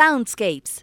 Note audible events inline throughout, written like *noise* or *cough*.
Soundscapes.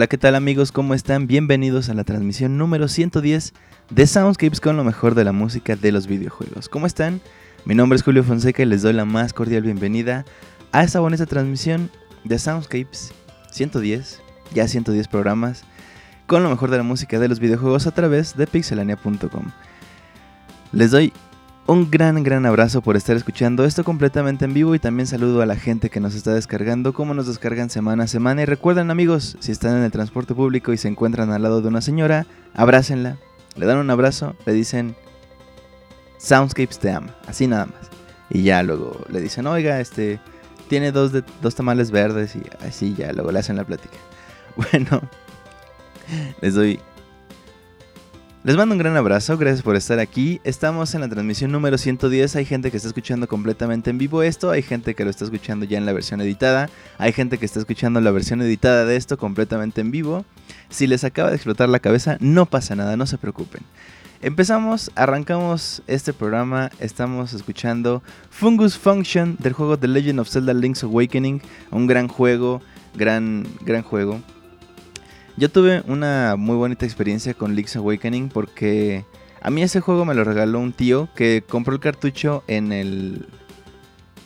Hola, ¿qué tal amigos? ¿Cómo están? Bienvenidos a la transmisión número 110 de Soundscapes con lo mejor de la música de los videojuegos. ¿Cómo están? Mi nombre es Julio Fonseca y les doy la más cordial bienvenida a esta bonita transmisión de Soundscapes 110, ya 110 programas, con lo mejor de la música de los videojuegos a través de pixelania.com. Les doy un gran, gran abrazo por estar escuchando esto completamente en vivo y también saludo a la gente que nos está descargando, como nos descargan semana a semana. Y recuerden amigos, si están en el transporte público y se encuentran al lado de una señora, abrácenla, le dan un abrazo, le dicen Soundscapes te ama, así nada más. Y ya luego le dicen, oiga, este, tiene dos, de, dos tamales verdes y así ya luego le hacen la plática. *laughs* Bueno, les doy les mando un gran abrazo, gracias por estar aquí. Estamos en la transmisión número 110. Hay gente que está escuchando completamente en vivo esto, hay gente que lo está escuchando ya en la versión editada, hay gente que está escuchando la versión editada de esto completamente en vivo. Si les acaba de explotar la cabeza, no pasa nada, no se preocupen. Empezamos, arrancamos este programa, estamos escuchando Fungus Function del juego The Legend of Zelda Link's Awakening, un gran juego, gran, gran juego. Yo tuve una muy bonita experiencia con Link's Awakening porque a mí ese juego me lo regaló un tío que compró el cartucho en el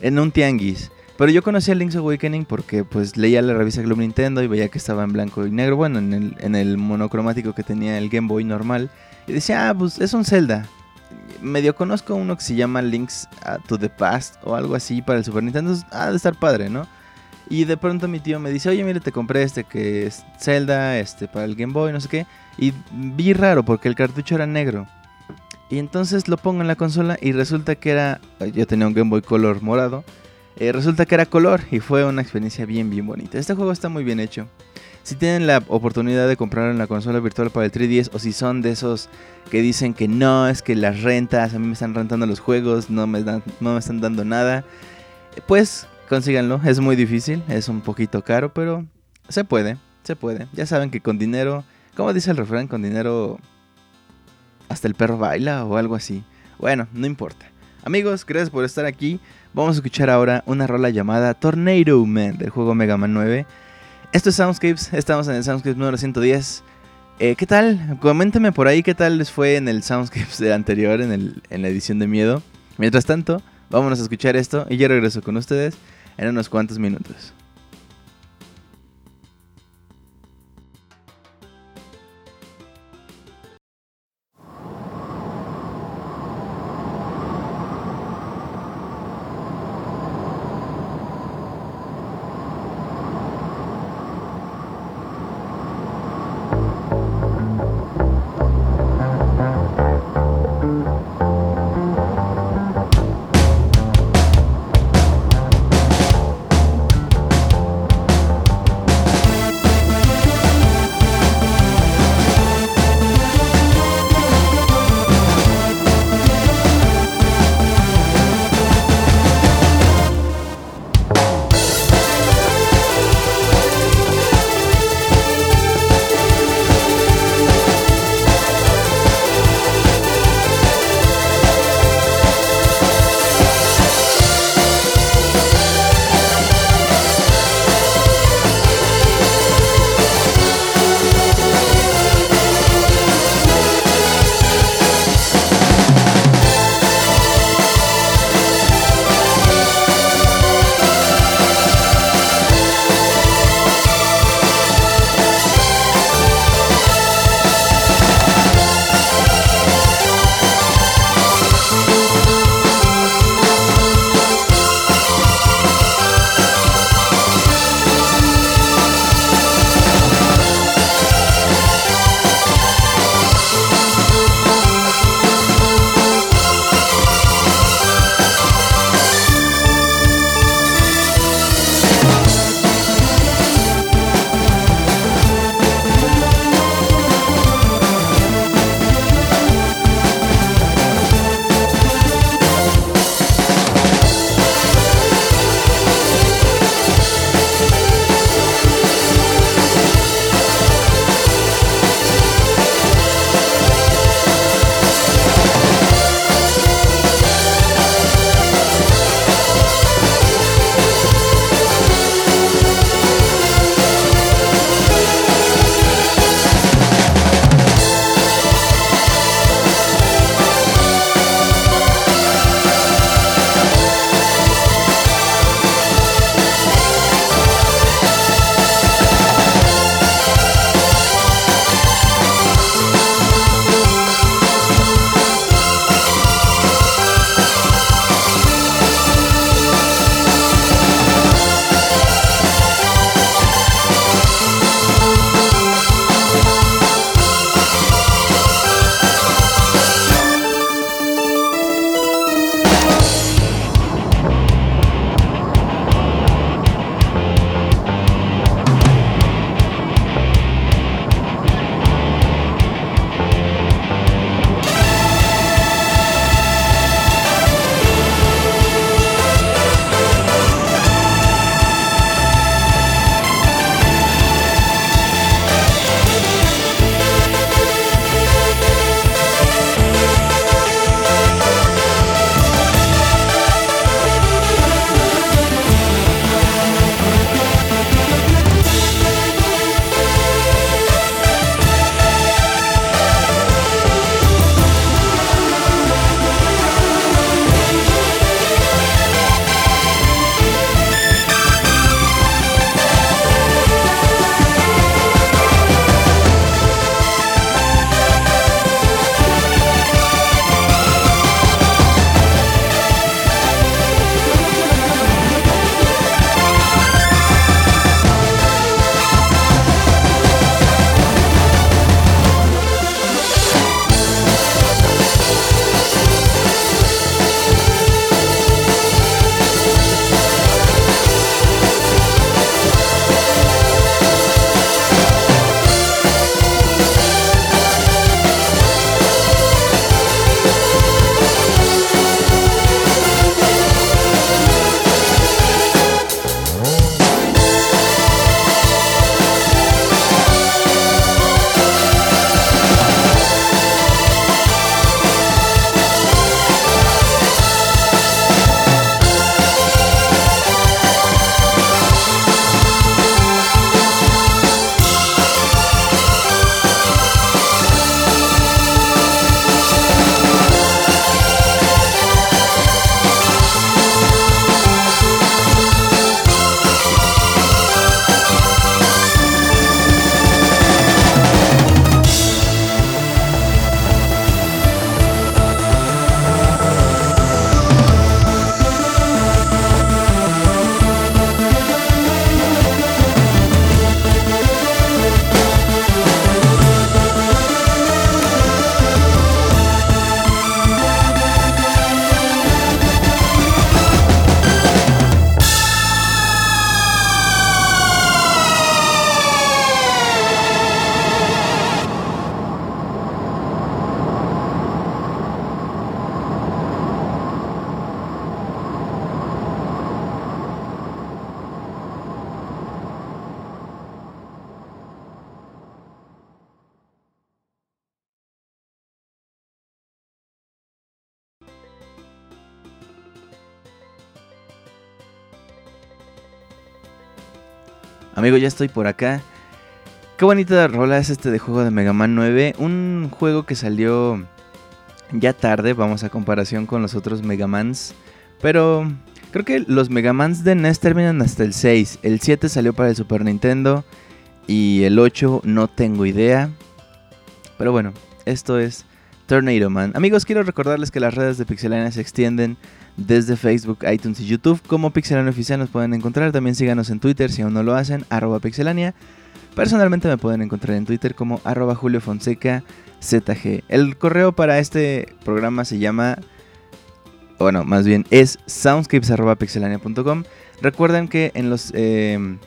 en un tianguis. Pero yo conocí a Link's Awakening porque pues leía la revista Club Nintendo y veía que estaba en blanco y negro, bueno, en el, en el monocromático que tenía el Game Boy normal. Y decía, ah, pues es un Zelda. Medio conozco uno que se llama Links to the Past o algo así para el Super Nintendo. Ah, de estar padre, ¿no? Y de pronto mi tío me dice, oye, mire, te compré este que es Zelda, este para el Game Boy, no sé qué. Y vi raro porque el cartucho era negro. Y entonces lo pongo en la consola y resulta que era, yo tenía un Game Boy Color morado. Eh, resulta que era color y fue una experiencia bien, bien bonita. Este juego está muy bien hecho. Si tienen la oportunidad de comprar en la consola virtual para el 3DS o si son de esos que dicen que no, es que las rentas, a mí me están rentando los juegos, no me, dan, no me están dando nada, pues consíganlo. Es muy difícil, es un poquito caro, pero se puede, se puede. Ya saben que con dinero, como dice el refrán, con dinero hasta el perro baila o algo así. Bueno, no importa. Amigos, gracias por estar aquí. Vamos a escuchar ahora una rola llamada Tornado Man del juego Mega Man 9. Esto es Soundscapes, estamos en el Soundscapes número 110. Eh, ¿Qué tal? Coméntenme por ahí qué tal les fue en el Soundscapes anterior, en, el, en la edición de miedo. Mientras tanto, vámonos a escuchar esto y ya regreso con ustedes en unos cuantos minutos. Amigo, ya estoy por acá. Qué bonita rola es este de juego de Mega Man 9. Un juego que salió ya tarde, vamos a comparación con los otros Mega Mans. Pero creo que los Mega Mans de NES terminan hasta el 6. El 7 salió para el Super Nintendo. Y el 8 no tengo idea. Pero bueno, esto es Tornado Man. Amigos, quiero recordarles que las redes de Pixelania se extienden desde Facebook, iTunes y YouTube. Como Pixelania Oficial nos pueden encontrar. También síganos en Twitter si aún no lo hacen, arroba pixelania. Personalmente me pueden encontrar en Twitter como arroba Julio Fonseca ZG. El correo para este programa se llama, bueno, más bien es soundscapes.pixelania.com. Recuerden que en los... Eh,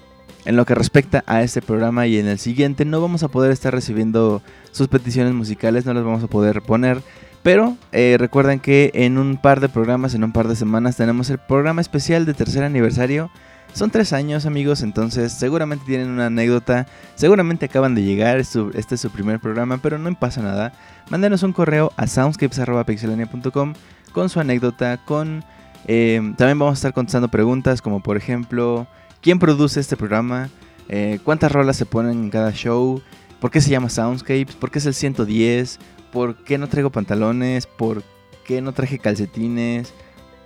en lo que respecta a este programa y en el siguiente no vamos a poder estar recibiendo sus peticiones musicales, no las vamos a poder poner. Pero eh, recuerden que en un par de programas, en un par de semanas, tenemos el programa especial de tercer aniversario. Son tres años amigos, entonces seguramente tienen una anécdota, seguramente acaban de llegar, este es su primer programa, pero no pasa nada. Mándenos un correo a soundscapes.pixelania.com con su anécdota, con... Eh, también vamos a estar contestando preguntas como por ejemplo quién produce este programa, eh, cuántas rolas se ponen en cada show, por qué se llama Soundscapes, por qué es el 110, por qué no traigo pantalones, por qué no traje calcetines,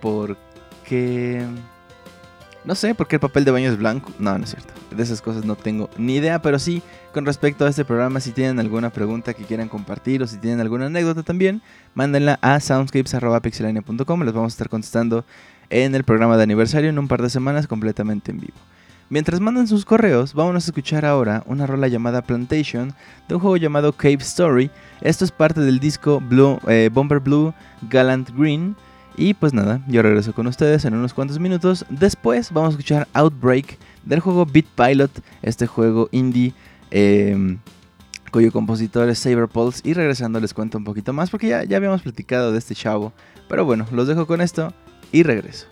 por qué... No sé, por qué el papel de baño es blanco. No, no es cierto. De esas cosas no tengo ni idea, pero sí, con respecto a este programa, si tienen alguna pregunta que quieran compartir o si tienen alguna anécdota también, mándenla a soundscapes.pixelania.com. Les vamos a estar contestando en el programa de aniversario en un par de semanas completamente en vivo. Mientras mandan sus correos, vamos a escuchar ahora una rola llamada Plantation de un juego llamado Cave Story. Esto es parte del disco Blue, eh, Bomber Blue Gallant Green. Y pues nada, yo regreso con ustedes en unos cuantos minutos. Después vamos a escuchar Outbreak del juego Beat Pilot, este juego indie em, cuyo compositor es Saber Pulse. Y regresando les cuento un poquito más porque ya, ya habíamos platicado de este chavo. Pero bueno, los dejo con esto y regreso.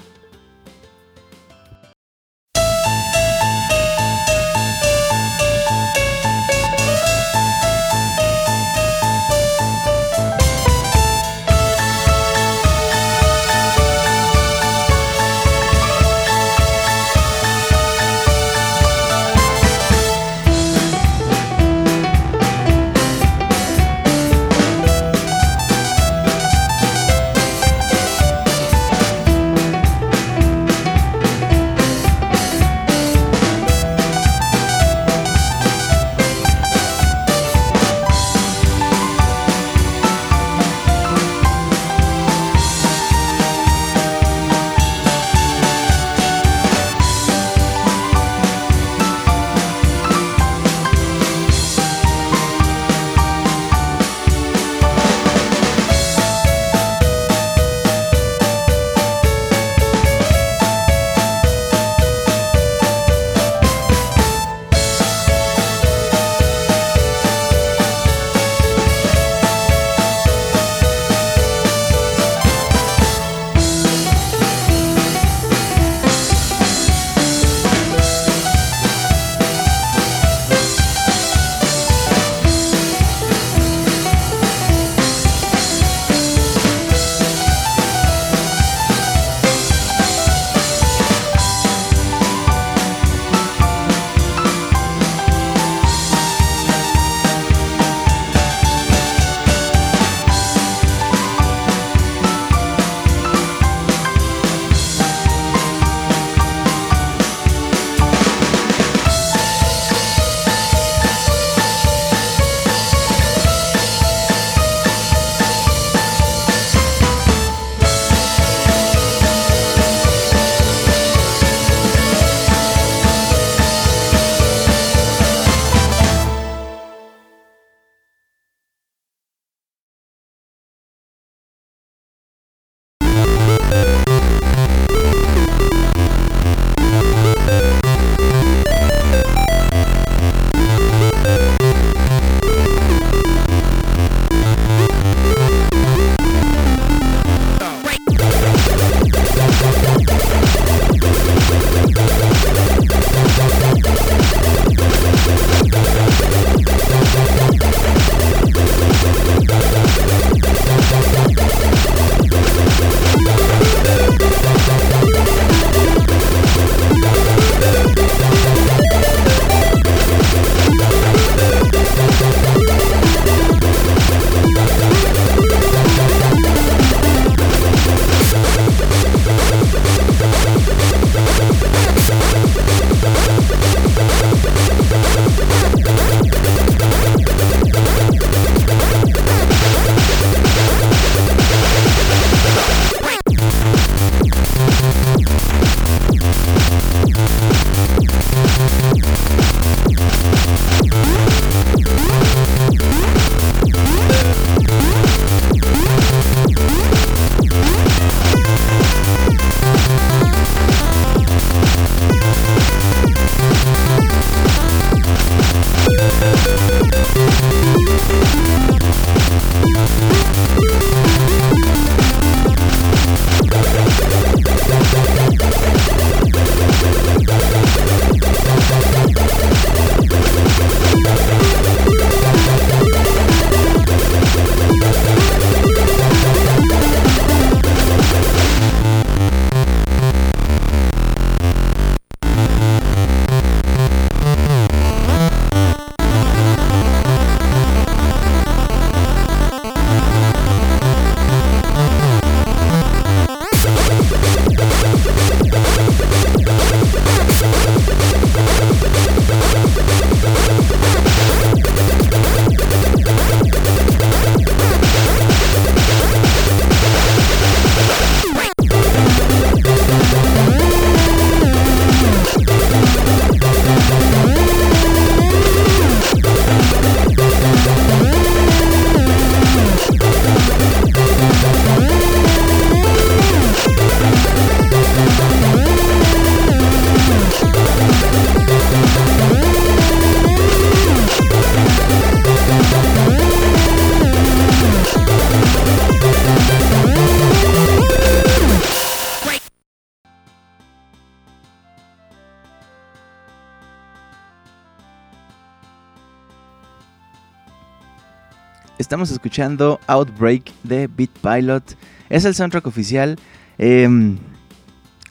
Escuchando Outbreak de Beat Pilot. Es el soundtrack oficial. Em,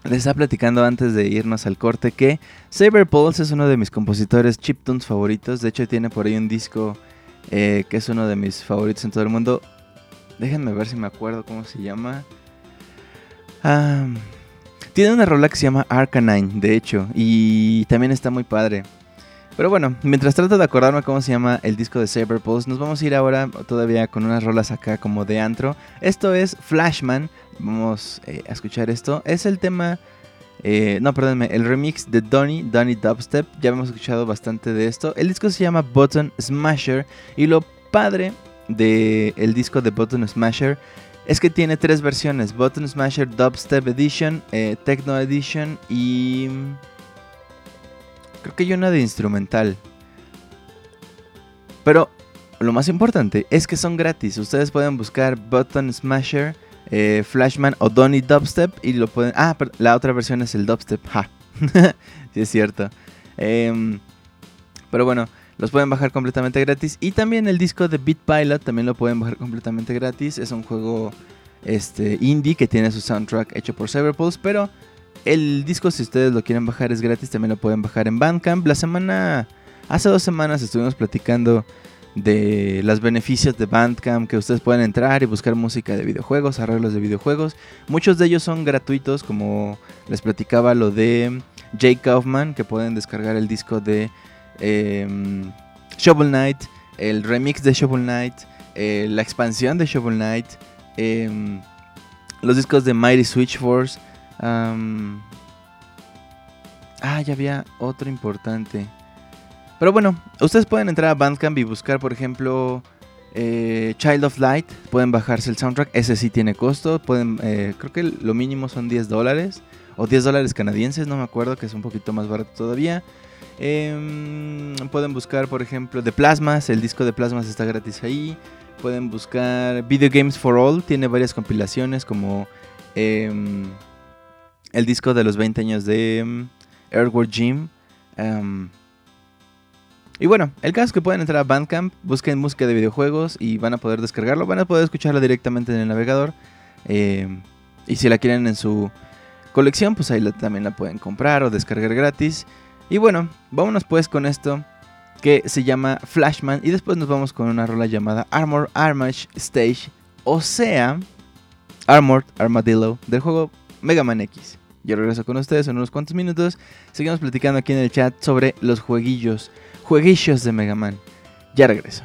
les estaba platicando antes de irnos al corte que Saber Pulse es uno de mis compositores chiptunes favoritos. De hecho, tiene por ahí un disco eh, que es uno de mis favoritos en todo el mundo. Déjenme ver si me acuerdo cómo se llama. tiene una rola que se llama Arcanine, de hecho, y también está muy padre. Pero bueno, mientras trato de acordarme cómo se llama el disco de Saber Pulse, nos vamos a ir ahora todavía con unas rolas acá como de antro. Esto es Flashman. Vamos eh, a escuchar esto. Es el tema. Eh, no, perdónme, el remix de Donny, Donny Dubstep. Ya hemos escuchado bastante de esto. El disco se llama Button Smasher. Y lo padre del el disco de Button Smasher es que tiene tres versiones: Button Smasher Dubstep Edition, eh, Techno Edition y. Creo que hay una de instrumental. Pero lo más importante es que son gratis. Ustedes pueden buscar Button Smasher, eh, Flashman o Donny Dubstep y lo pueden. Ah, pero la otra versión es el Dubstep. Ja. *laughs* sí, es cierto. Em, pero bueno, los pueden bajar completamente gratis. Y también el disco de Beat Pilot también lo pueden bajar completamente gratis. Es un juego este, indie que tiene su soundtrack hecho por Cyberpulse. Pero el disco, si ustedes lo quieren bajar, es gratis. También lo pueden bajar en Bandcamp. La semana. Hace dos semanas estuvimos platicando de los beneficios de Bandcamp, que ustedes pueden entrar y buscar música de videojuegos, arreglos de videojuegos. Muchos de ellos son gratuitos, como les platicaba lo de Jake Kaufman, que pueden descargar el disco de em, Shovel Knight, el remix de Shovel Knight, eh, la expansión de Shovel Knight, em, los discos de Mighty Switch Force. Ah, ya había otro importante. Pero bueno, ustedes pueden entrar a Bandcamp y buscar, por ejemplo, eh, Child of Light. Pueden bajarse el soundtrack. Ese sí tiene costo. Pueden, eh, creo que lo mínimo son 10 dólares. O 10 dólares canadienses, no me acuerdo, que es un poquito más barato todavía. Em, pueden buscar, por ejemplo, The Plasmas. El disco de Plasmas está gratis ahí. Pueden buscar Video Games for All. Tiene varias compilaciones como em, el disco de los 20 años de um, Airworld Gym. Y bueno, el caso es que pueden entrar a Bandcamp, busquen música de videojuegos y van a poder descargarlo, van a poder escucharlo directamente en el navegador. Eh, y si la quieren en su colección, pues ahí también la pueden comprar o descargar gratis. Y bueno, vámonos pues con esto que se llama Flashman y después nos vamos con una rola llamada Armor Armage Stage, o sea, Armored Armadillo del juego Mega Man X. Yo regreso con ustedes en unos cuantos minutos. Seguimos platicando aquí en el chat sobre los jueguillos jueguillos de Mega Man. Ya regreso.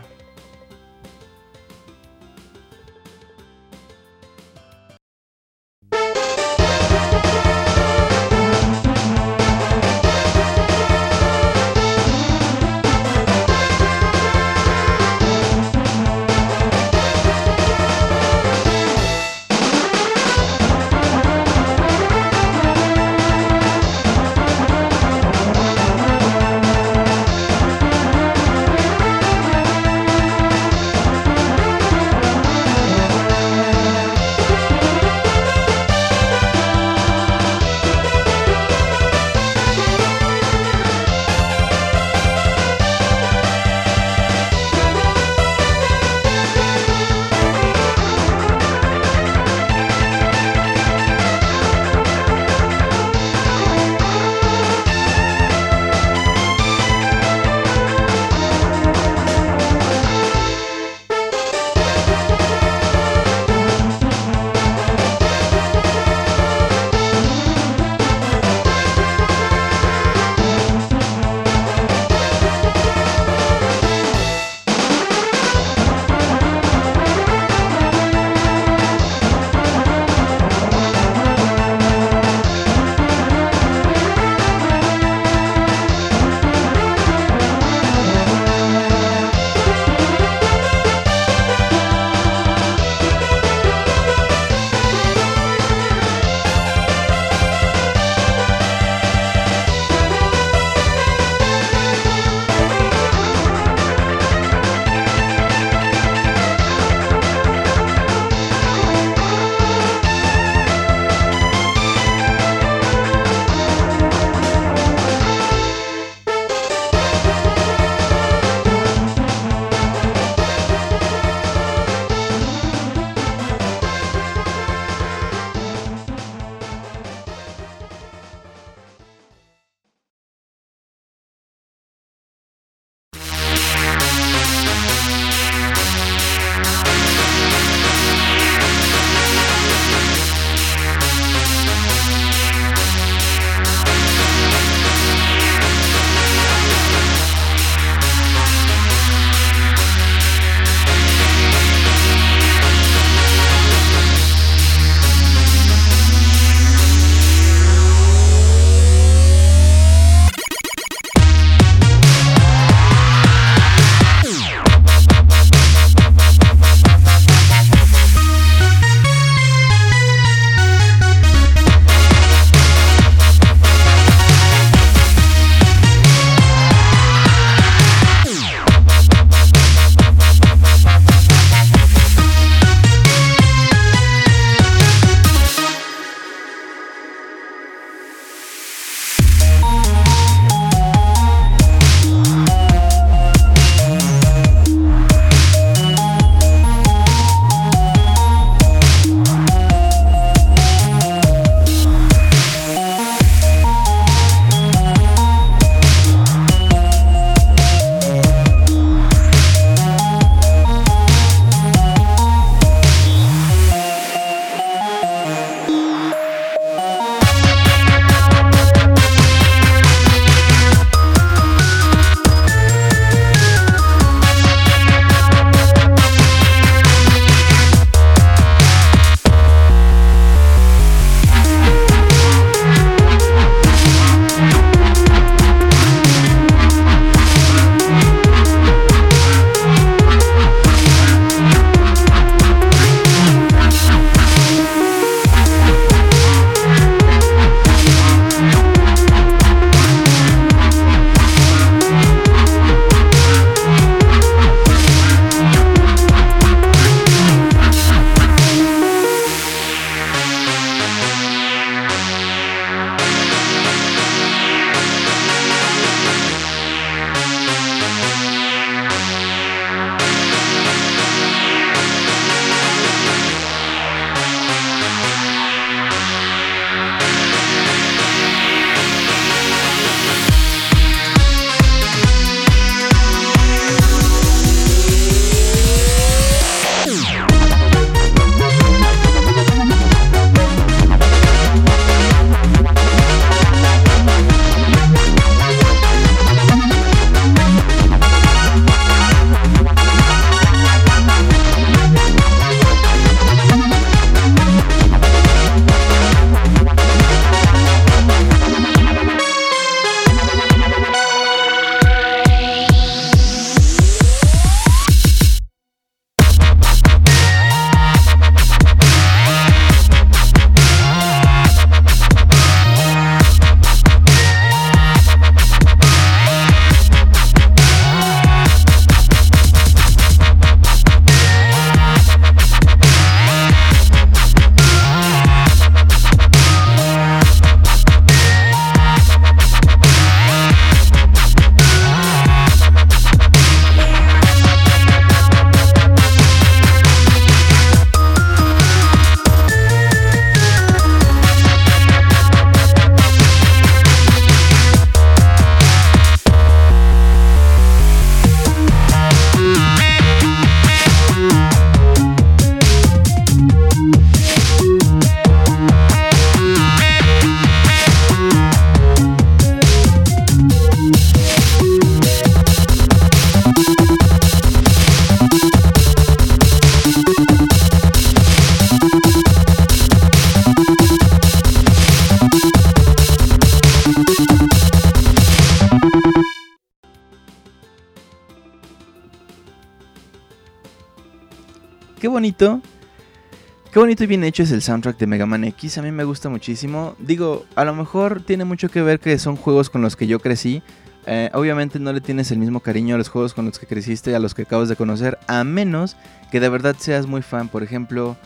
Qué bonito y bien hecho es el soundtrack de Mega Man X. A mí me gusta muchísimo. Digo, a lo mejor tiene mucho que ver que son juegos con los que yo crecí. Eh, obviamente no le tienes el mismo cariño a los juegos con los que creciste, a los que acabas de conocer, a menos que de verdad seas muy fan. Por ejemplo,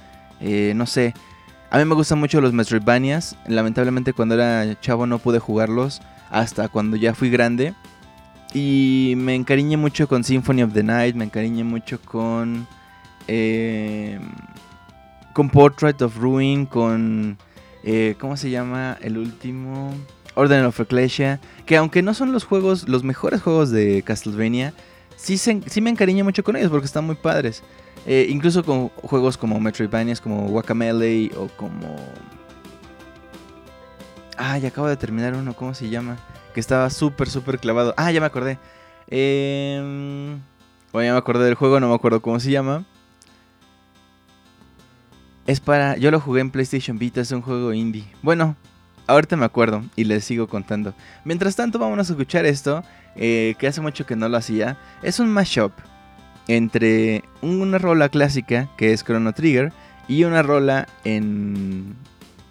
eh, no sé, a mí me gustan mucho los Metroidvanias. Lamentablemente cuando era chavo no pude jugarlos hasta cuando ya fui grande. Y me encariñé mucho con Symphony of the Night, me encariñé mucho con... Eh, con Portrait of Ruin, con... Eh, ¿Cómo se llama? El último... Order of Ecclesia. Que aunque no son los juegos, los mejores juegos de Castlevania, sí, sí me encariñé mucho con ellos porque están muy padres. Eh, incluso con juegos como Metroidvanias, como Guacamele o como... Ah, ya acabo de terminar uno, ¿cómo se llama? Que estaba súper, súper clavado. Ah, ya me acordé. Eh... Bueno, ya me acordé del juego, no me acuerdo cómo se llama. Es para... Yo lo jugué en PlayStation Vita, es un juego indie. Bueno, ahorita me acuerdo y les sigo contando. Mientras tanto, vamos a escuchar esto, eh, que hace mucho que no lo hacía. Es un mashup entre una rola clásica, que es Chrono Trigger, y una rola en...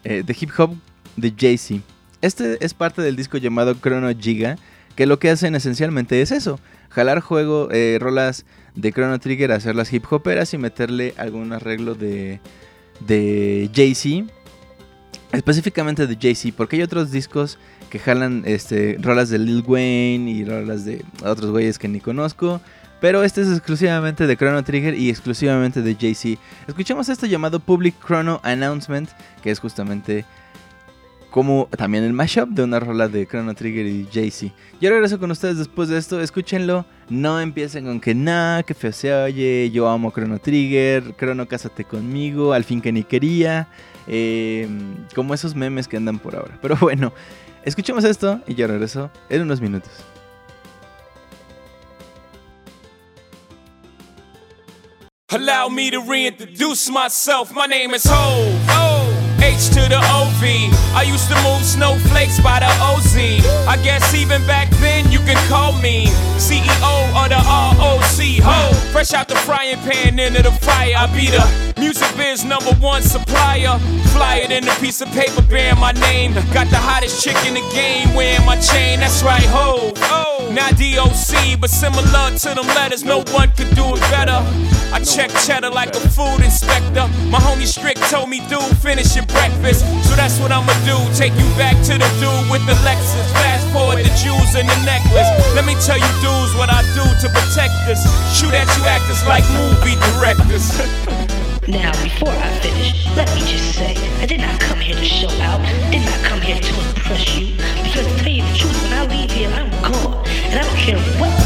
Eh, de hip hop de Jay-Z. Este es parte del disco llamado Chrono Giga, que lo que hacen esencialmente es eso, jalar juego, eh, rolas de Chrono Trigger, hacerlas hip hoperas y meterle algún arreglo de, de Jay-Z, específicamente de Jay-Z, porque hay otros discos que jalan este, rolas de Lil Wayne y rolas de otros güeyes que ni conozco. Pero este es exclusivamente de Chrono Trigger y exclusivamente de Jay-Z. Escuchamos esto llamado Public Chrono Announcement, que es justamente como también el mashup de una rola de Chrono Trigger y Jay-Z. Yo regreso con ustedes después de esto, escúchenlo, no empiecen con que nada, que feo se oye, yo amo Chrono Trigger, Chrono cásate conmigo, al fin que ni quería, em, como esos memes que andan por ahora. Pero bueno, escuchemos esto y yo regreso en unos minutos. Allow. My name is Ho. H to the OV. I used to move snowflakes by the OZ. I guess even back then you can call me CEO of the ROC. Ho, fresh out the frying pan into the fire. I be the music biz number one supplier. Fly it in a piece of paper bearing my name. Got the hottest chick in the game wearing my chain. That's right, ho. Not DOC, but similar to them letters. No one could do it better. I check cheddar like a food inspector. My homie Strick told me, dude, finish your breakfast. So that's what I'ma do. Take you back to the dude with the Lexus. Fast forward the jewels and the necklace. Let me tell you, dudes, what I do to protect us. Shoot at you actors like movie directors. *laughs* Now, before I finish, let me just say, I did not come here to show out, did not come here to impress you. Because to tell you the truth, when I leave here, I'm gone. And I don't care what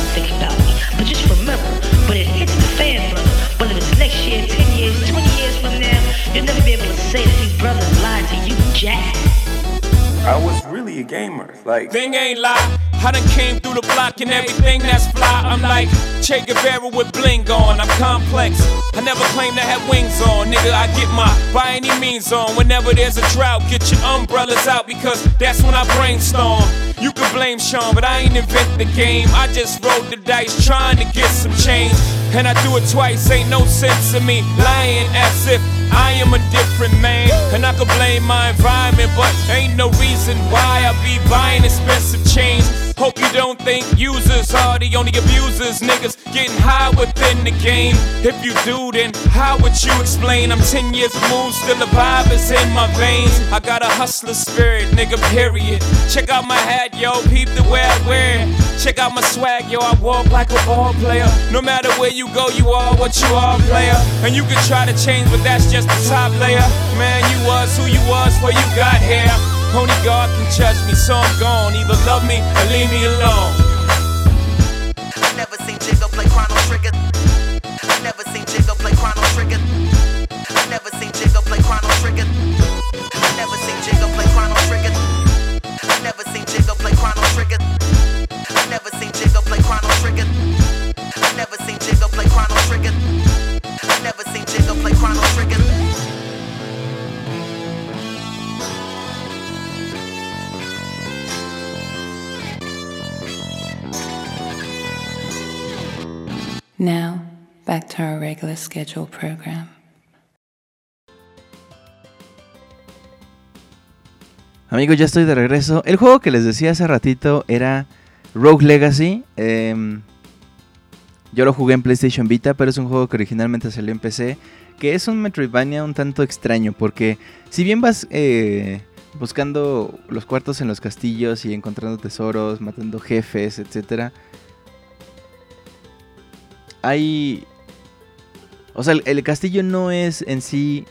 I was really a gamer. Like, thing ain't lie. I done came through the block and everything that's fly. I'm like Che Guevara with bling on. I'm complex. I never claim to have wings on. Nigga, I get my by any means on. Whenever there's a drought, get your umbrellas out because that's when I brainstorm. You can blame Sean, but I ain't invent the game. I just rolled the dice trying to get some change. And I do it twice, ain't no sense in me lying as if I am a different man. And I could blame my environment, but ain't no reason why I be buying expensive chains. Hope you don't think users are the only abusers. Niggas getting high within the game. If you do, then how would you explain? I'm 10 years removed, still the vibe is in my veins. I got a hustler spirit, nigga, period. Check out my hat, yo, peep the way I wear. Check out my swag, yo, I walk like a ball player. No matter where you go, you are what you are, player. And you can try to change, but that's just the top layer. Man, you was who you was before you got here. Only God can judge me, so I'm gone. Either love me or leave me alone. I never seen Jigga play Chrono Trigger. I never seen Jigga play Chrono Trigger. I never seen Jigga play Chrono Trigger. I never seen Jigga play Chrono Trigger. I never seen Jigga play Chrono Trigger. I never seen Jigga play Chrono Trigger. I never seen Jigga play Chrono Trigger. I never seen Jigga play Chrono Trigger. Now, back to our regular schedule program. Amigos, ya estoy de regreso. El juego que les decía hace ratito era Rogue Legacy. Em, yo lo jugué en PlayStation Vita, pero es un juego que originalmente salió en PC. Que es un Metroidvania un tanto extraño, porque si bien vas eh, buscando los cuartos en los castillos y encontrando tesoros, matando jefes, etcétera hay... O sea, el castillo no es en sí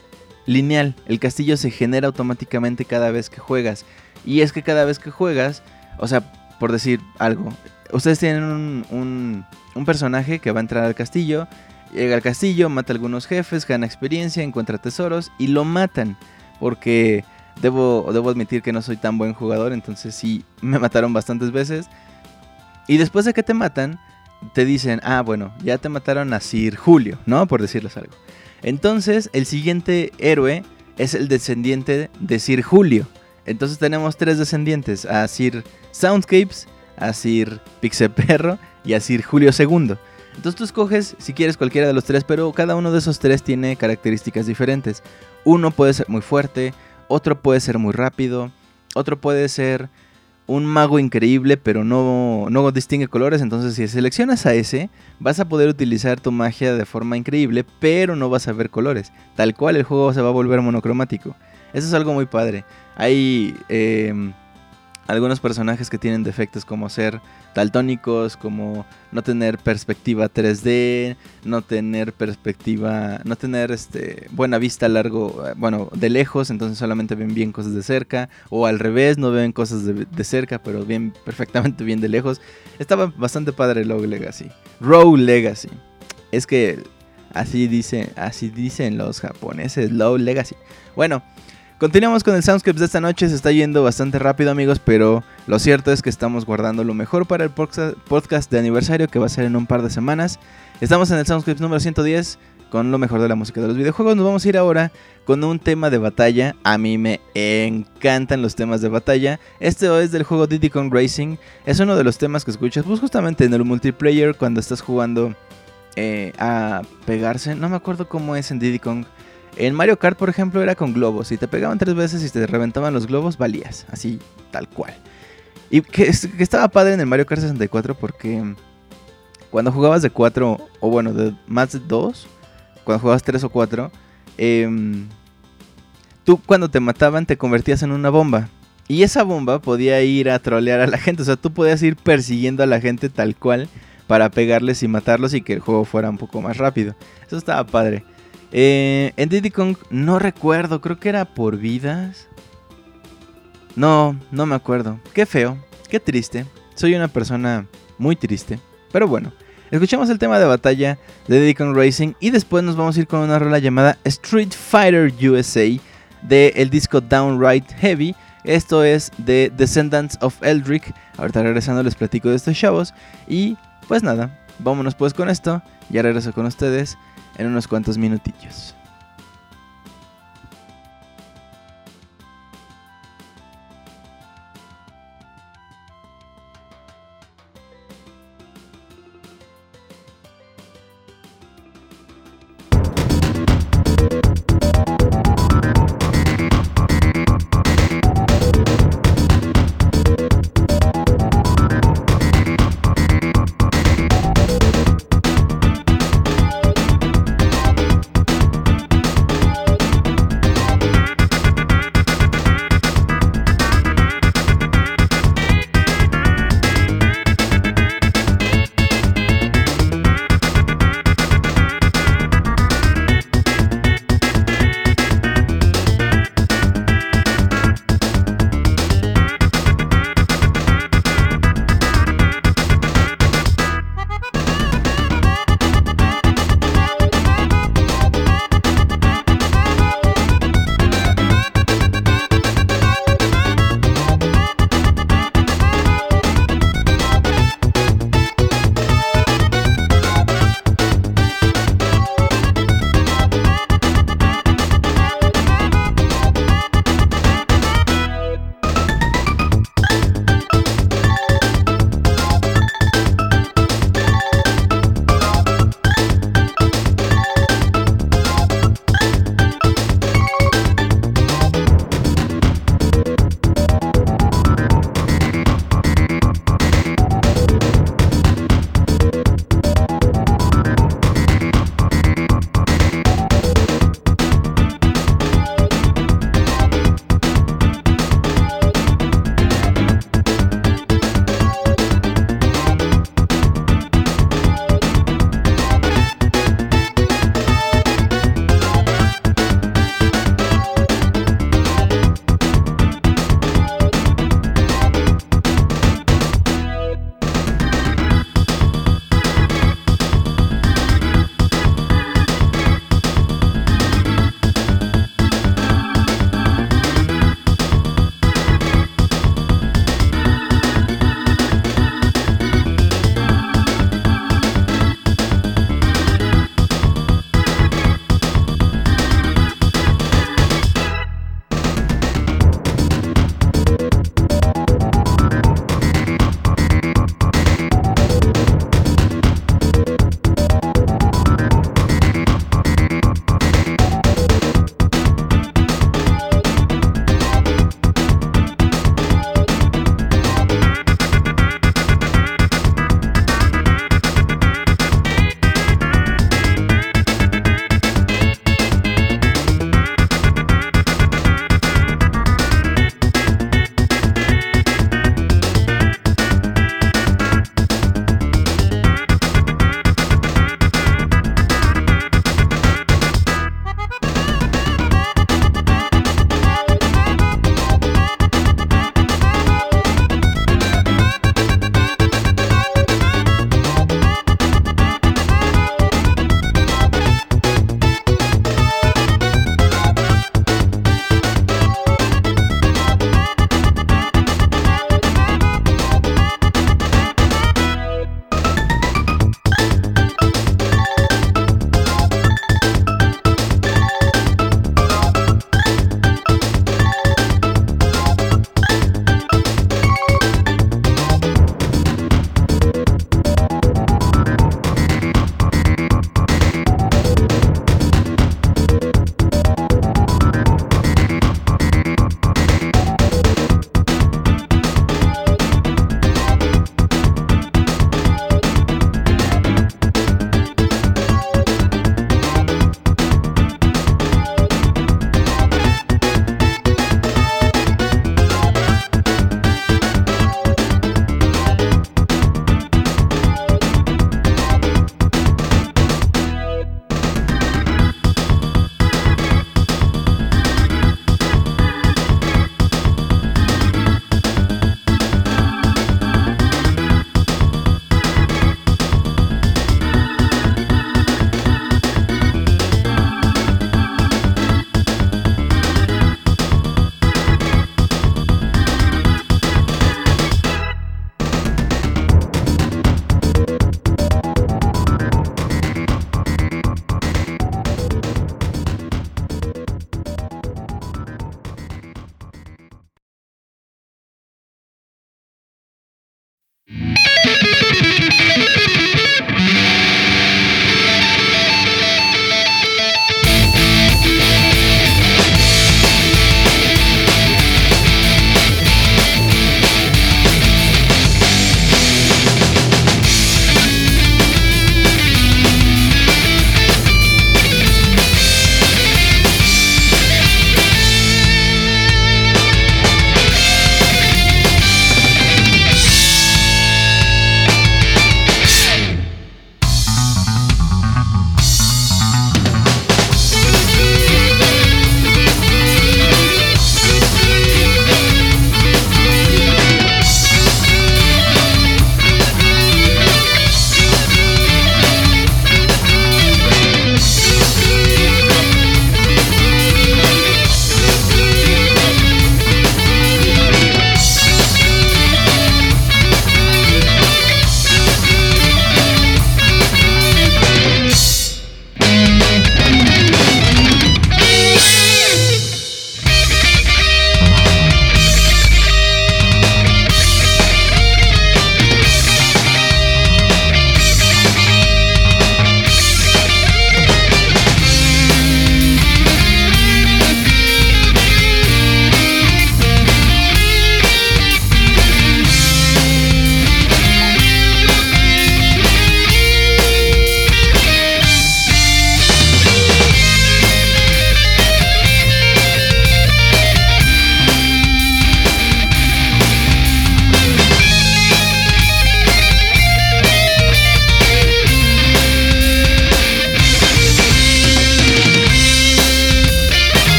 lineal. El castillo se genera automáticamente cada vez que juegas. Y es que cada vez que juegas, o sea, por decir algo, ustedes tienen un, un, personaje que va a entrar al castillo, llega al castillo, mata a algunos jefes, gana experiencia, encuentra tesoros y lo matan. Porque debo, debo admitir que no soy tan buen jugador, entonces sí, me mataron bastantes veces. Y después de que te matan, te dicen, ah, bueno, ya te mataron a Sir Julio, ¿no? Por decirles algo. Entonces, el siguiente héroe es el descendiente de Sir Julio. Entonces tenemos tres descendientes, a Sir Soundscapes, a Sir Pixeperro y a Sir Julio II. Entonces tú escoges si quieres cualquiera de los tres, pero cada uno de esos tres tiene características diferentes. Uno puede ser muy fuerte, otro puede ser muy rápido, otro puede ser un mago increíble, pero no, no distingue colores. Entonces, si seleccionas a ese, vas a poder utilizar tu magia de forma increíble, pero no vas a ver colores. Tal cual el juego se va a volver monocromático. Eso es algo muy padre. Hay em, algunos personajes que tienen defectos como ser daltónicos, como no tener perspectiva 3D, no tener perspectiva, no tener este buena vista largo, eh, bueno, de lejos, entonces solamente ven bien cosas de cerca, o al revés, no ven cosas de, cerca, pero ven *laughs* perfectamente bien de lejos. Estaba bastante padre Rogue Legacy. Rogue Legacy. Es que así dice, así dicen los japoneses, Low Legacy. Bueno, Continuamos con el Soundscapes de esta noche, se está yendo bastante rápido amigos, pero lo cierto es que estamos guardando lo mejor para el podcast de aniversario que va a ser en un par de semanas. Estamos en el Soundscapes número 110 con lo mejor de la música de los videojuegos. Nos vamos a ir ahora con un tema de batalla. A mí me encantan los temas de batalla. Este es del juego Diddy Kong Racing. Es uno de los temas que escuchas pues justamente en el multiplayer cuando estás jugando eh, a pegarse. No me acuerdo cómo es en Diddy Kong. En Mario Kart, por ejemplo, era con globos. Si te pegaban tres veces y te reventaban los globos, valías. Así, tal cual. Y que, estaba padre en el Mario Kart 64 porque cuando jugabas de cuatro, o bueno, de más de dos, cuando jugabas tres o cuatro, em, tú cuando te mataban te convertías en una bomba. Y esa bomba podía ir a trolear a la gente. O sea, tú podías ir persiguiendo a la gente tal cual para pegarles y matarlos y que el juego fuera un poco más rápido. Eso estaba padre. Eh, en Diddy Kong no recuerdo, creo que era por vidas. No, no me acuerdo. Qué feo, qué triste. Soy una persona muy triste. Pero bueno, escuchamos el tema de batalla de Diddy Kong Racing y después nos vamos a ir con una rola llamada Street Fighter USA de el disco Downright Heavy. Esto es de Descendants of Eldrick. Ahorita regresando les platico de estos chavos. Y pues nada, vámonos pues con esto. Ya regreso con ustedes en unos cuantos minutillos.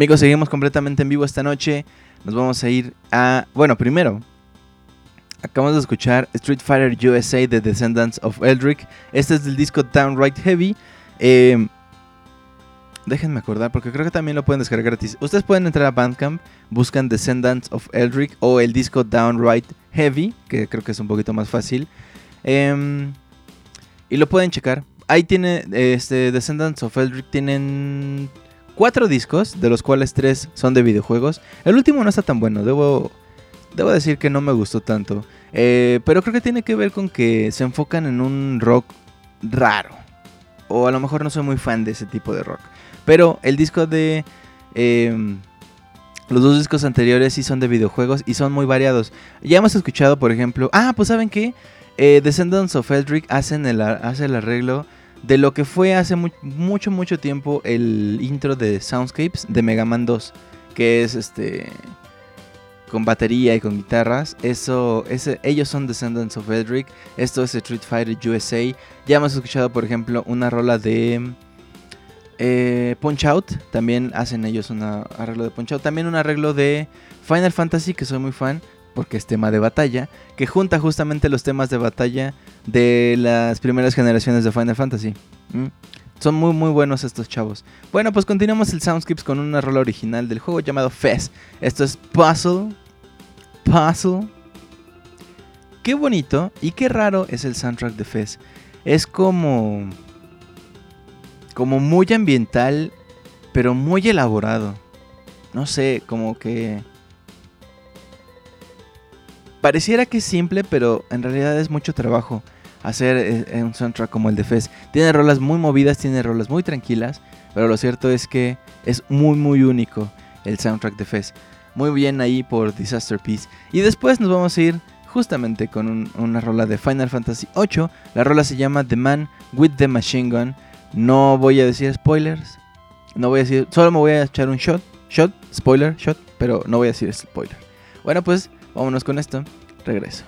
Amigos, seguimos completamente en vivo esta noche. Nos vamos a ir a... Bueno, primero, acabamos de escuchar Street Fighter USA de Descendants of Eldrick. Este es del disco Downright Heavy. Eh, déjenme acordar porque creo que también lo pueden descargar gratis. Ustedes pueden entrar a Bandcamp, buscan Descendants of Eldrick o el disco Downright Heavy, que creo que es un poquito más fácil. Em, y lo pueden checar. Ahí tiene, este, Descendants of Eldrick tienen cuatro discos, de los cuales tres son de videojuegos. El último no está tan bueno, debo, debo decir que no me gustó tanto. Eh, pero creo que tiene que ver con que se enfocan en un rock raro. O a lo mejor no soy muy fan de ese tipo de rock. Pero el disco de... Em, los dos discos anteriores sí son de videojuegos y son muy variados. Ya hemos escuchado, por ejemplo... Ah, pues ¿saben qué? Eh, Descendants of Eldrick hacen el, hace el arreglo de lo que fue hace mucho, mucho tiempo el intro de Soundscapes de Mega Man 2, que es este con batería y con guitarras. Eso, ese, ellos son Descendants of Eldrick. Esto es Street Fighter USA. Ya hemos escuchado, por ejemplo, una rola de eh, Punch Out. También hacen ellos un arreglo de Punch Out. También un arreglo de Final Fantasy, que soy muy fan porque es tema de batalla, que junta justamente los temas de batalla de las primeras generaciones de Final Fantasy. Son muy muy buenos estos chavos. Bueno, pues continuamos el Soundscapes con una rola original del juego llamado Fez. Esto es Puzzle. Puzzle. Qué bonito y qué raro es el soundtrack de Fez. Es como como muy ambiental, pero muy elaborado. No sé, como que pareciera que es simple, pero en realidad es mucho trabajo hacer eh, un soundtrack como el de Fez. Tiene rolas muy movidas, tiene rolas muy tranquilas, pero lo cierto es que es muy muy único el soundtrack de Fez. Muy bien ahí por Disaster Peace. Y después nos vamos a ir justamente con una rola de Final Fantasy VIII. La rola se llama The Man with the Machine Gun. No voy a decir spoilers. No voy a decir, solo me voy a echar un shot, shot, spoiler, shot, pero no voy a decir spoiler. Bueno, pues Vámonos con esto. Regreso.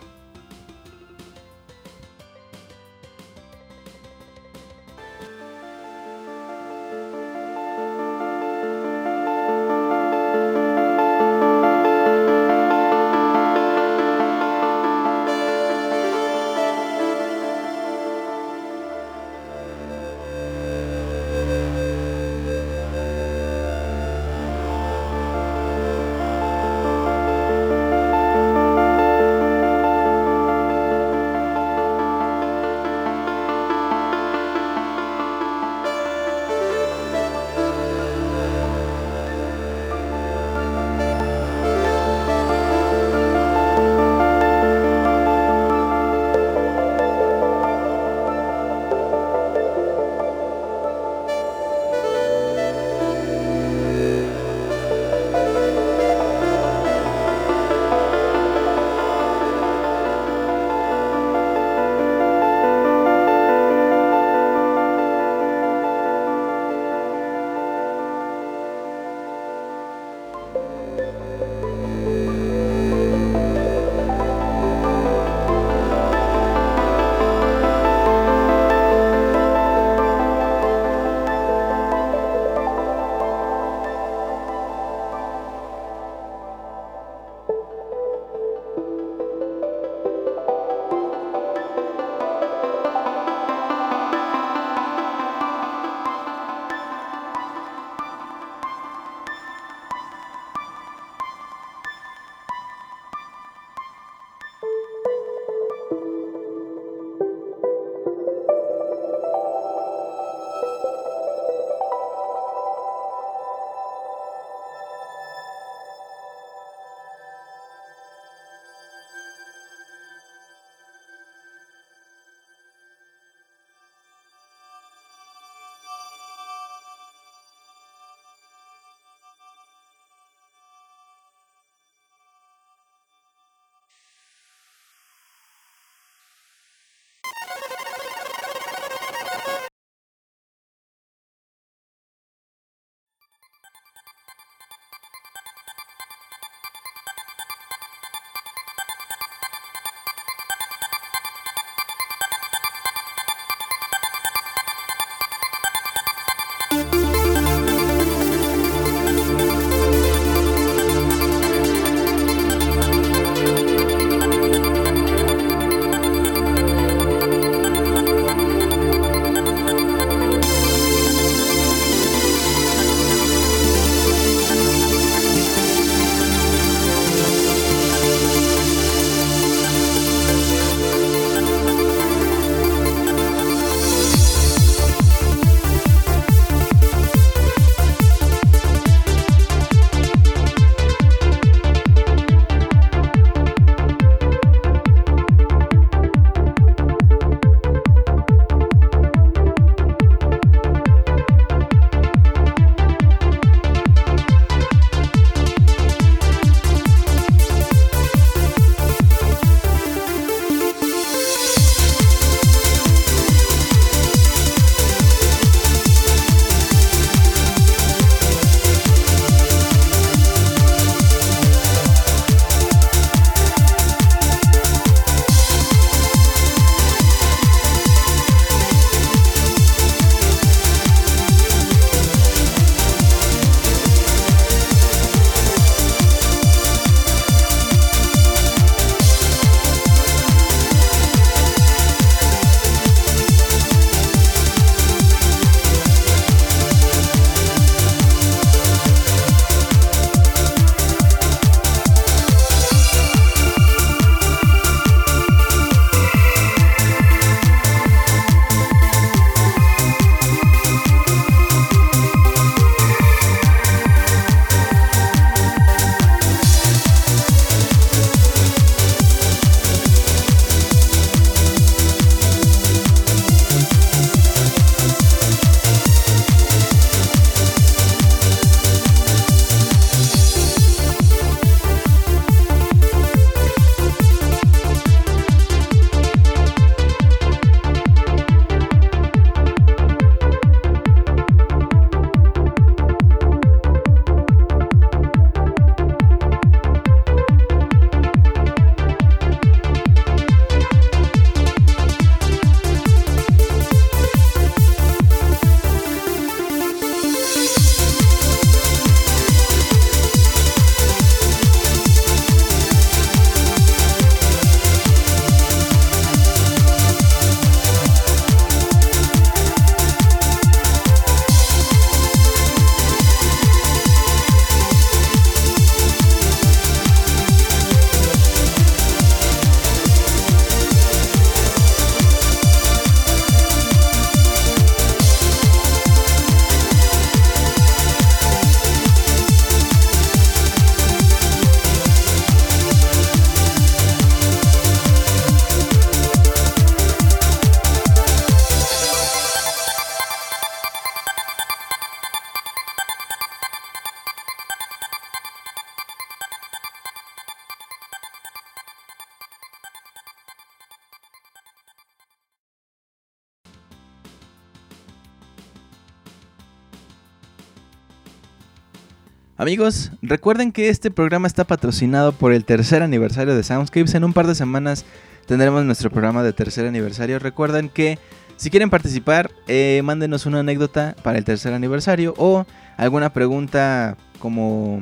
Amigos, recuerden que este programa está patrocinado por el tercer aniversario de Soundscapes. En un par de semanas tendremos nuestro programa de tercer aniversario. Recuerden que si quieren participar, eh, mándenos una anécdota para el tercer aniversario o alguna pregunta como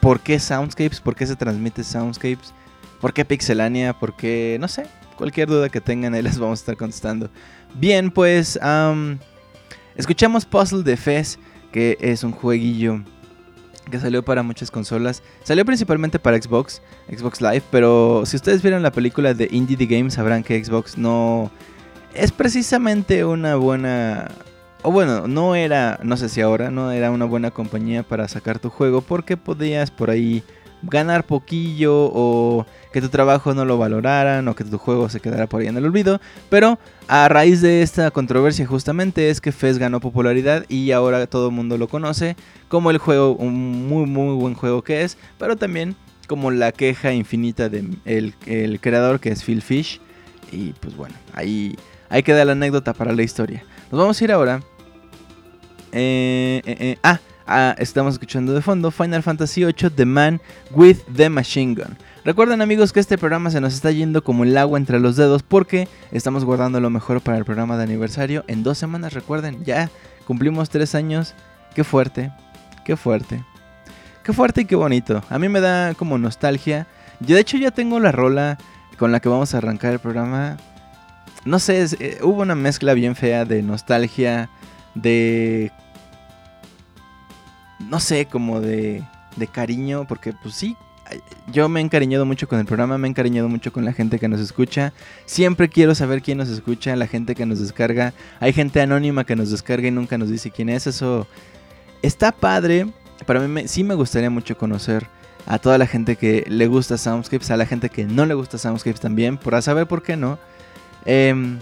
¿por qué Soundscapes? ¿Por qué se transmite Soundscapes? ¿Por qué Pixelania? ¿Por qué? No sé, cualquier duda que tengan ahí les vamos a estar contestando. Bien, pues escuchamos Puzzle de Fez, que es un jueguillo que salió para muchas consolas. Salió principalmente para Xbox, Xbox Live, pero si ustedes vieron la película de Indie the Game sabrán que Xbox no es precisamente una buena o bueno, no era, no sé si ahora, no era una buena compañía para sacar tu juego porque podías por ahí ganar poquillo o que tu trabajo no lo valoraran o que tu juego se quedara por ahí en el olvido. Pero a raíz de esta controversia justamente es que Fez ganó popularidad y ahora todo el mundo lo conoce como el juego, un muy muy buen juego que es, pero también como la queja infinita del de el creador que es Phil Fish. Y pues bueno, ahí, ahí queda la anécdota para la historia. Nos vamos a ir ahora. Eh, eh, eh, ah, Ah, estamos escuchando de fondo Final Fantasy VIII The Man with the Machine Gun. Recuerden amigos que este programa se nos está yendo como el agua entre los dedos porque estamos guardando lo mejor para el programa de aniversario. En dos semanas, recuerden, ya cumplimos tres años. Qué fuerte, qué fuerte. Qué fuerte y qué bonito. A mí me da como nostalgia. Yo de hecho ya tengo la rola con la que vamos a arrancar el programa. No sé, eh, hubo una mezcla bien fea de nostalgia, de no sé, como de, de cariño, porque pues sí, yo me he encariñado mucho con el programa, me he encariñado mucho con la gente que nos escucha. Siempre quiero saber quién nos escucha, la gente que nos descarga. Hay gente anónima que nos descarga y nunca nos dice quién es. Eso está padre. Para mí sí me gustaría mucho conocer a toda la gente que le gusta Soundscapes, a la gente que no le gusta Soundscapes también, para saber por qué no. Em,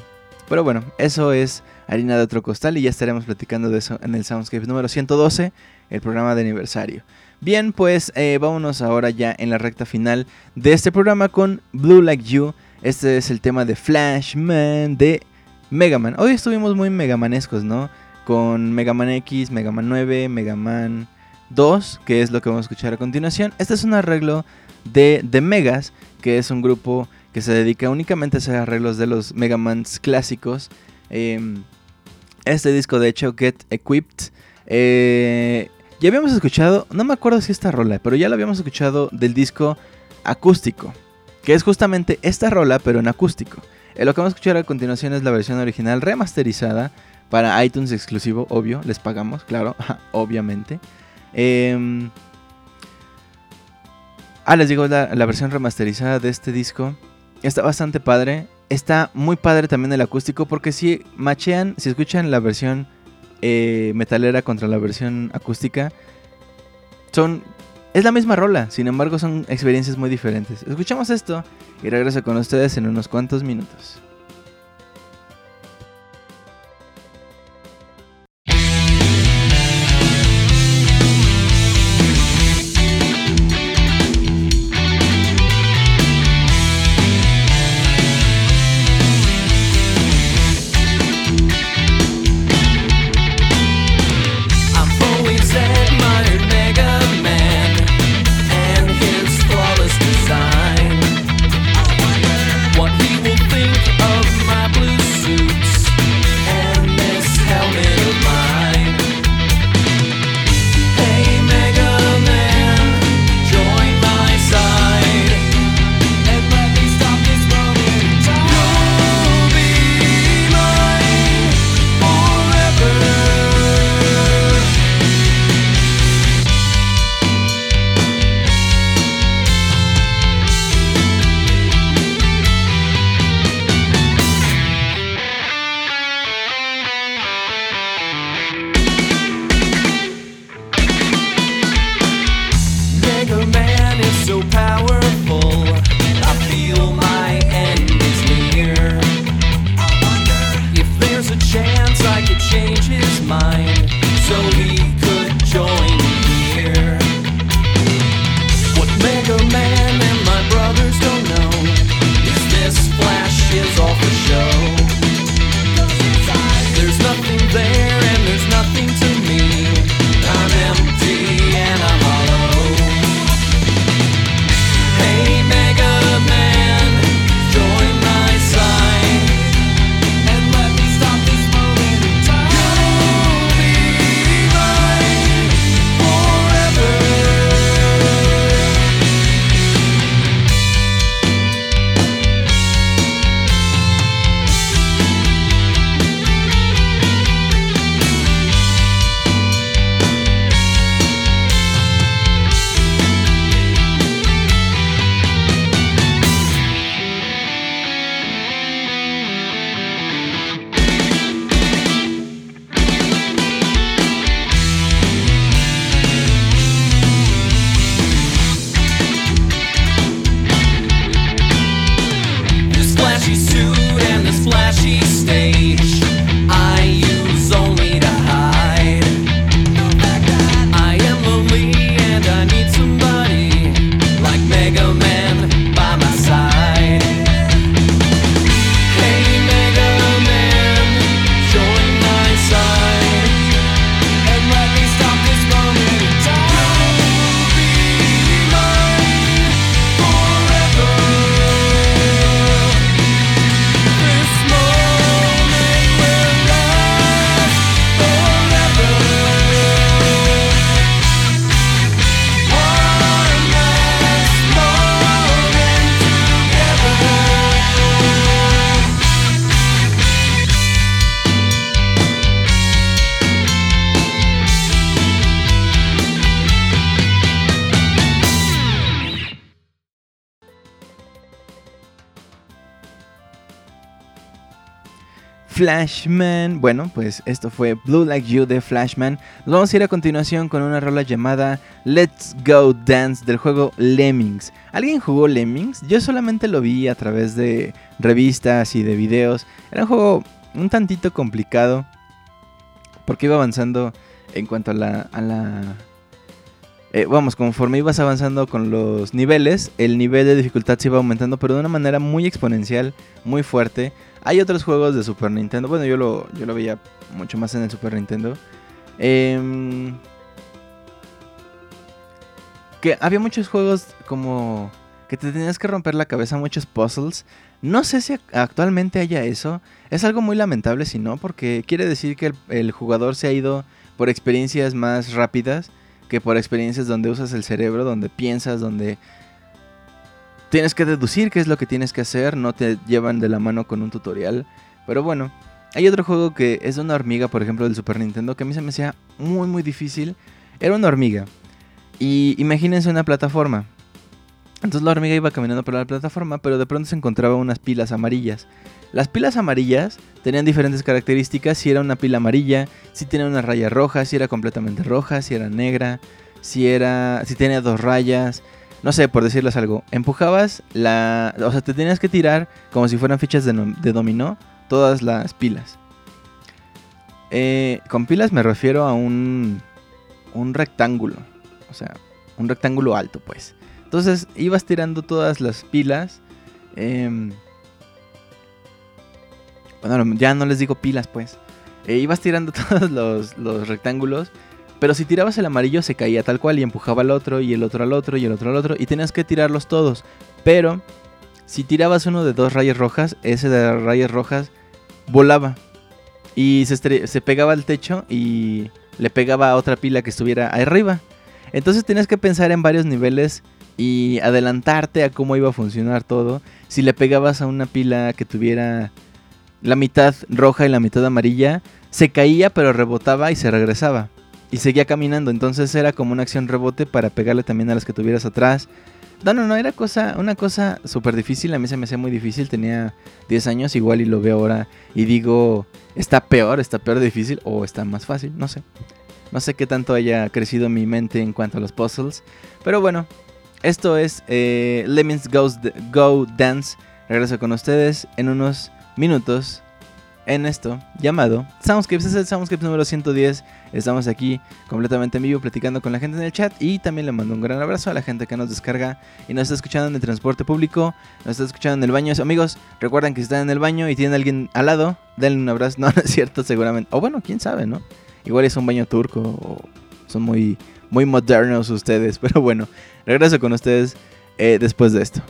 pero bueno, eso es harina de otro costal y ya estaremos platicando de eso en el Soundscapes número 112 el programa de aniversario. Bien, pues eh, vámonos ahora ya en la recta final de este programa con Blue Like You. Este es el tema de Flashman de Mega Man. Hoy estuvimos muy megamanescos, ¿no? Con Mega Man X, Mega Man 9, Mega Man 2, que es lo que vamos a escuchar a continuación. Este es un arreglo de The Megas, que es un grupo que se dedica únicamente a hacer arreglos de los Mega Mans clásicos. Em, este disco, de hecho, Get Equipped, eh, ya habíamos escuchado, no me acuerdo si esta rola, pero ya la habíamos escuchado del disco acústico, que es justamente esta rola, pero en acústico. Eh, lo que vamos a escuchar a continuación es la versión original remasterizada para iTunes exclusivo, obvio, les pagamos, claro, *laughs* obviamente. Em, ah, les digo, la, la versión remasterizada de este disco está bastante padre. Está muy padre también el acústico porque si machean, si escuchan la versión eh, metalera contra la versión acústica son es la misma rola, sin embargo son experiencias muy diferentes. Escuchamos esto y regreso con ustedes en unos cuantos minutos. Flashman. Bueno, pues esto fue Blue Like You de Flashman. Nos vamos a ir a continuación con una rola llamada Let's Go Dance del juego Lemmings. ¿Alguien jugó Lemmings? Yo solamente lo vi a través de revistas y de videos. Era un juego un tantito complicado porque iba avanzando en cuanto a la... Eh, vamos, conforme ibas avanzando con los niveles, el nivel de dificultad se iba aumentando, pero de una manera muy exponencial, muy fuerte. Hay otros juegos de Super Nintendo. Bueno, yo lo, yo lo veía mucho más en el Super Nintendo. Em, que había muchos juegos como que te tenías que romper la cabeza, muchos puzzles. No sé si actualmente haya eso. Es algo muy lamentable si no, porque quiere decir que el, jugador se ha ido por experiencias más rápidas que por experiencias donde usas el cerebro, donde piensas, donde tienes que deducir qué es lo que tienes que hacer, no te llevan de la mano con un tutorial. Pero bueno, hay otro juego que es una hormiga, por ejemplo, del Super Nintendo, que a mí se me hacía muy, muy difícil. Era una hormiga. Y imagínense una plataforma. Entonces la hormiga iba caminando por la plataforma, pero de pronto se encontraba unas pilas amarillas. Las pilas amarillas tenían diferentes características, si era una pila amarilla, si tenía una raya roja, si era completamente roja, si era negra, si era si tenía dos rayas, no sé, por decirles algo, empujabas la... O sea, te tenías que tirar como si fueran fichas de, dominó todas las pilas. Eh, con pilas me refiero a un, un rectángulo. O sea, un rectángulo alto, pues. Entonces ibas tirando todas las pilas. Em, bueno, ya no les digo pilas, pues. Eh, ibas tirando *laughs* todos los, los rectángulos pero si tirabas el amarillo se caía tal cual y empujaba al otro y el otro al otro y el otro al otro y tenías que tirarlos todos. Pero si tirabas uno de dos rayas rojas, ese de rayas rojas volaba y se, se pegaba al techo y le pegaba a otra pila que estuviera arriba. Entonces tenías que pensar en varios niveles y adelantarte a cómo iba a funcionar todo. Si le pegabas a una pila que tuviera la mitad roja y la mitad amarilla, se caía pero rebotaba y se regresaba y seguía caminando. Entonces era como una acción rebote para pegarle también a las que tuvieras atrás. No, no, no, era cosa, una cosa súper difícil. A mí se me hacía muy difícil. Tenía 10 años igual y lo veo ahora. Y digo, está peor, está peor difícil o está más fácil. No sé. No sé qué tanto haya crecido mi mente en cuanto a los puzzles. Pero bueno, esto es eh, Lemmings Go Dance. Regreso con ustedes en unos minutos en esto llamado Soundscapes. Es el Soundscapes número 110. Estamos aquí completamente en vivo platicando con la gente en el chat y también le mando un gran abrazo a la gente que nos descarga y nos está escuchando en el transporte público, nos está escuchando en el baño. Amigos, recuerden que si están en el baño y tienen a alguien al lado, denle un abrazo. *laughs* No, no es cierto, seguramente. O bueno, quién sabe, ¿no? Igual es un baño turco son muy, muy modernos ustedes. *laughs* Pero bueno, regreso con ustedes eh, después de esto.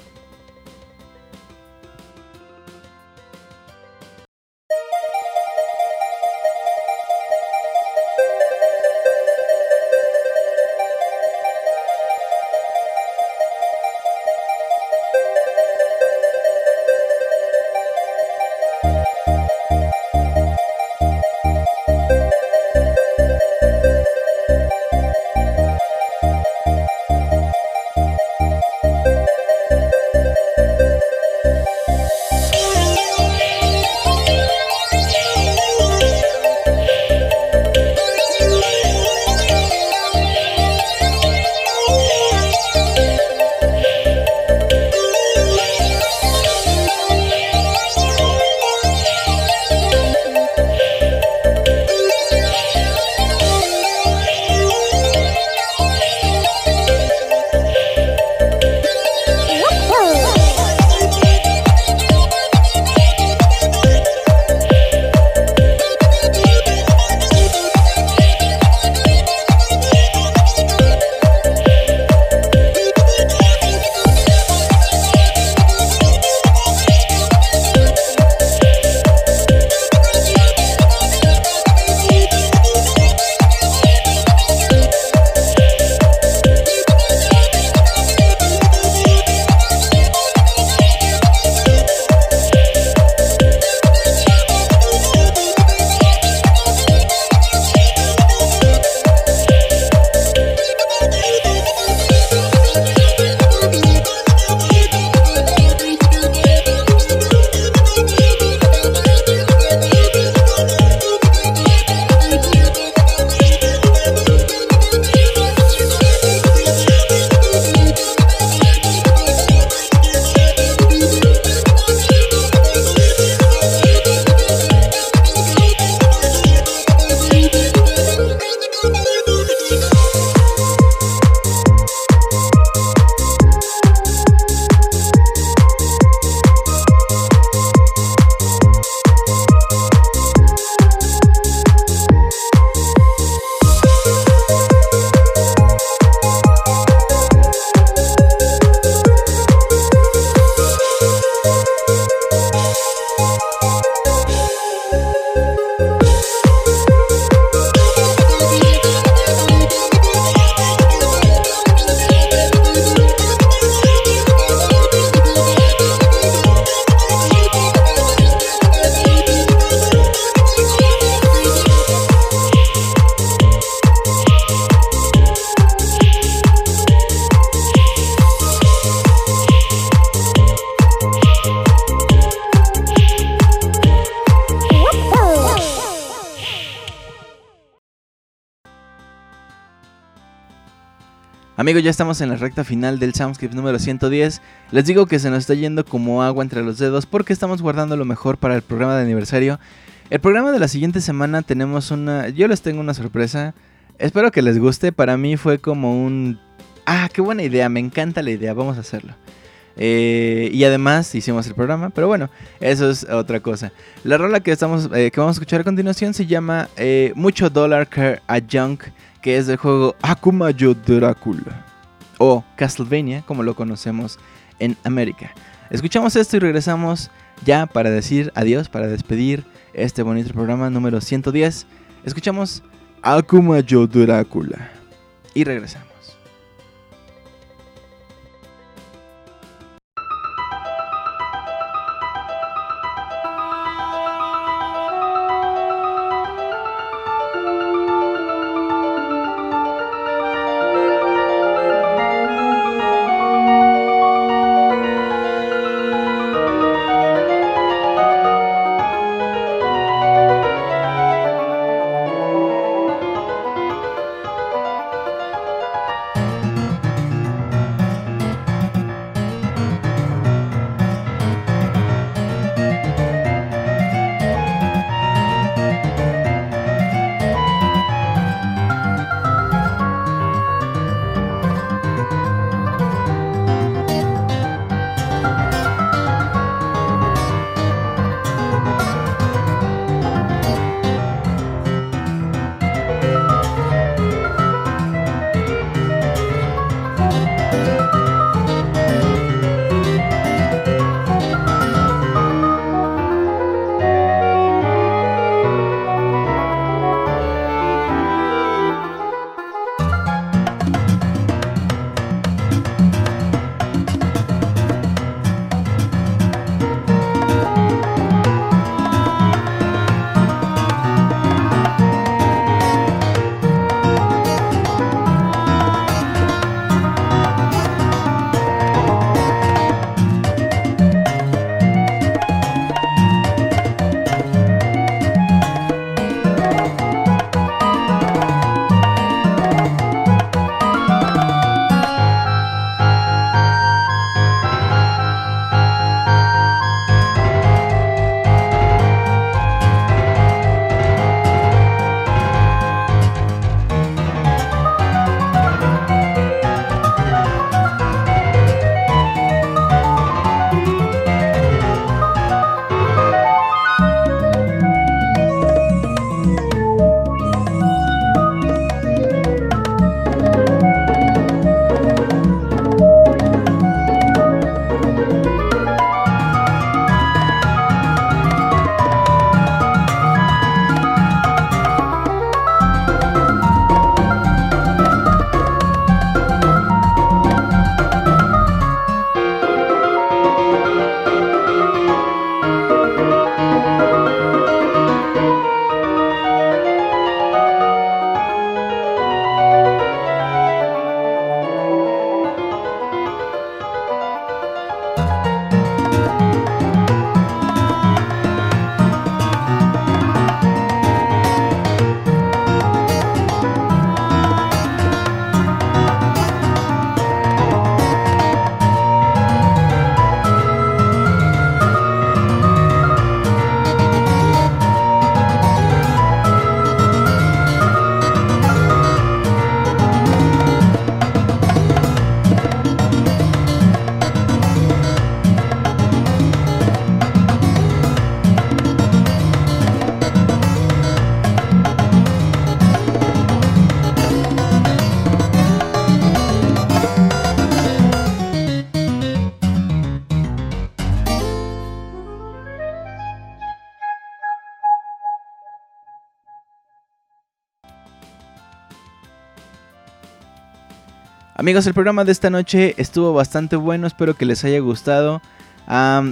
Amigos, ya estamos en la recta final del Soundscape número 110. Les digo que se nos está yendo como agua entre los dedos porque estamos guardando lo mejor para el programa de aniversario. El programa de la siguiente semana tenemos una... Yo les tengo una sorpresa. Espero que les guste. Para mí fue como un... Ah, qué buena idea. Me encanta la idea. Vamos a hacerlo. Eh, y además hicimos el programa, pero bueno, eso es otra cosa. La rola que, estamos, eh, que vamos a escuchar a continuación se llama eh, Mucho Dollar Care a Junk que es del juego Akumayo Dracula o Castlevania, como lo conocemos en América. Escuchamos esto y regresamos ya para decir adiós, para despedir este bonito programa número 110. Escuchamos Akumayo Drácula y regresamos. Amigos, el programa de esta noche estuvo bastante bueno, espero que les haya gustado.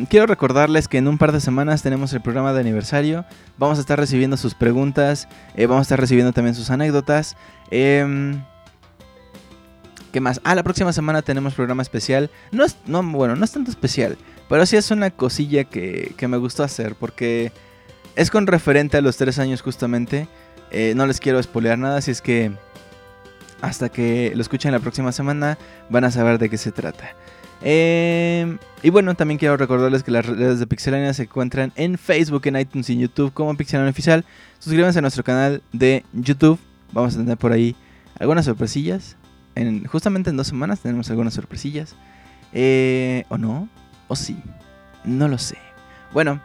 quiero recordarles que en un par de semanas tenemos el programa de aniversario. Vamos a estar recibiendo sus preguntas, eh, vamos a estar recibiendo también sus anécdotas. Em, ¿Qué más? Ah, la próxima semana tenemos programa especial. No es, no, bueno, no es tanto especial, pero sí es una cosilla que, me gustó hacer porque es con referente a los tres años justamente. Eh, no les quiero espolear nada, si es que hasta que lo escuchen la próxima semana van a saber de qué se trata. Eh, y bueno, también quiero recordarles que las redes de Pixelania se encuentran en Facebook, en iTunes y en YouTube como Pixelania Oficial. Suscríbanse a nuestro canal de YouTube. Vamos a tener por ahí algunas sorpresillas. En, justamente en dos semanas tenemos algunas sorpresillas. Eh, ¿O no? ¿O sí? No lo sé. Bueno,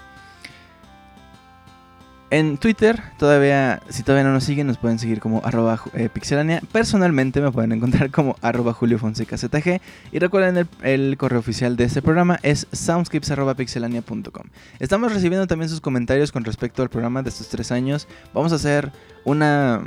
en Twitter, todavía, si todavía no nos siguen, nos pueden seguir como arroba eh, pixelania. Personalmente me pueden encontrar como *laughs* arroba Julio Fonseca ZG. Y recuerden, el, correo oficial de este programa es soundscapes.pixelania.com. Estamos recibiendo también sus comentarios con respecto al programa de estos tres años. Vamos a hacer una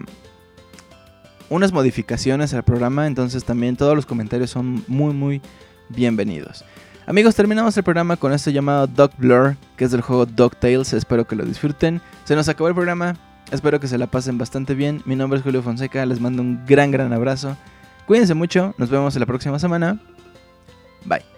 unas modificaciones al programa, entonces también todos los comentarios son muy muy bienvenidos. Amigos, terminamos el programa con este llamado Dog Blur, que es del juego Tales. Espero que lo disfruten. Se nos acabó el programa. Espero que se la pasen bastante bien. Mi nombre es Julio Fonseca. Les mando un gran, gran abrazo. Cuídense mucho. Nos vemos en la próxima semana. Bye.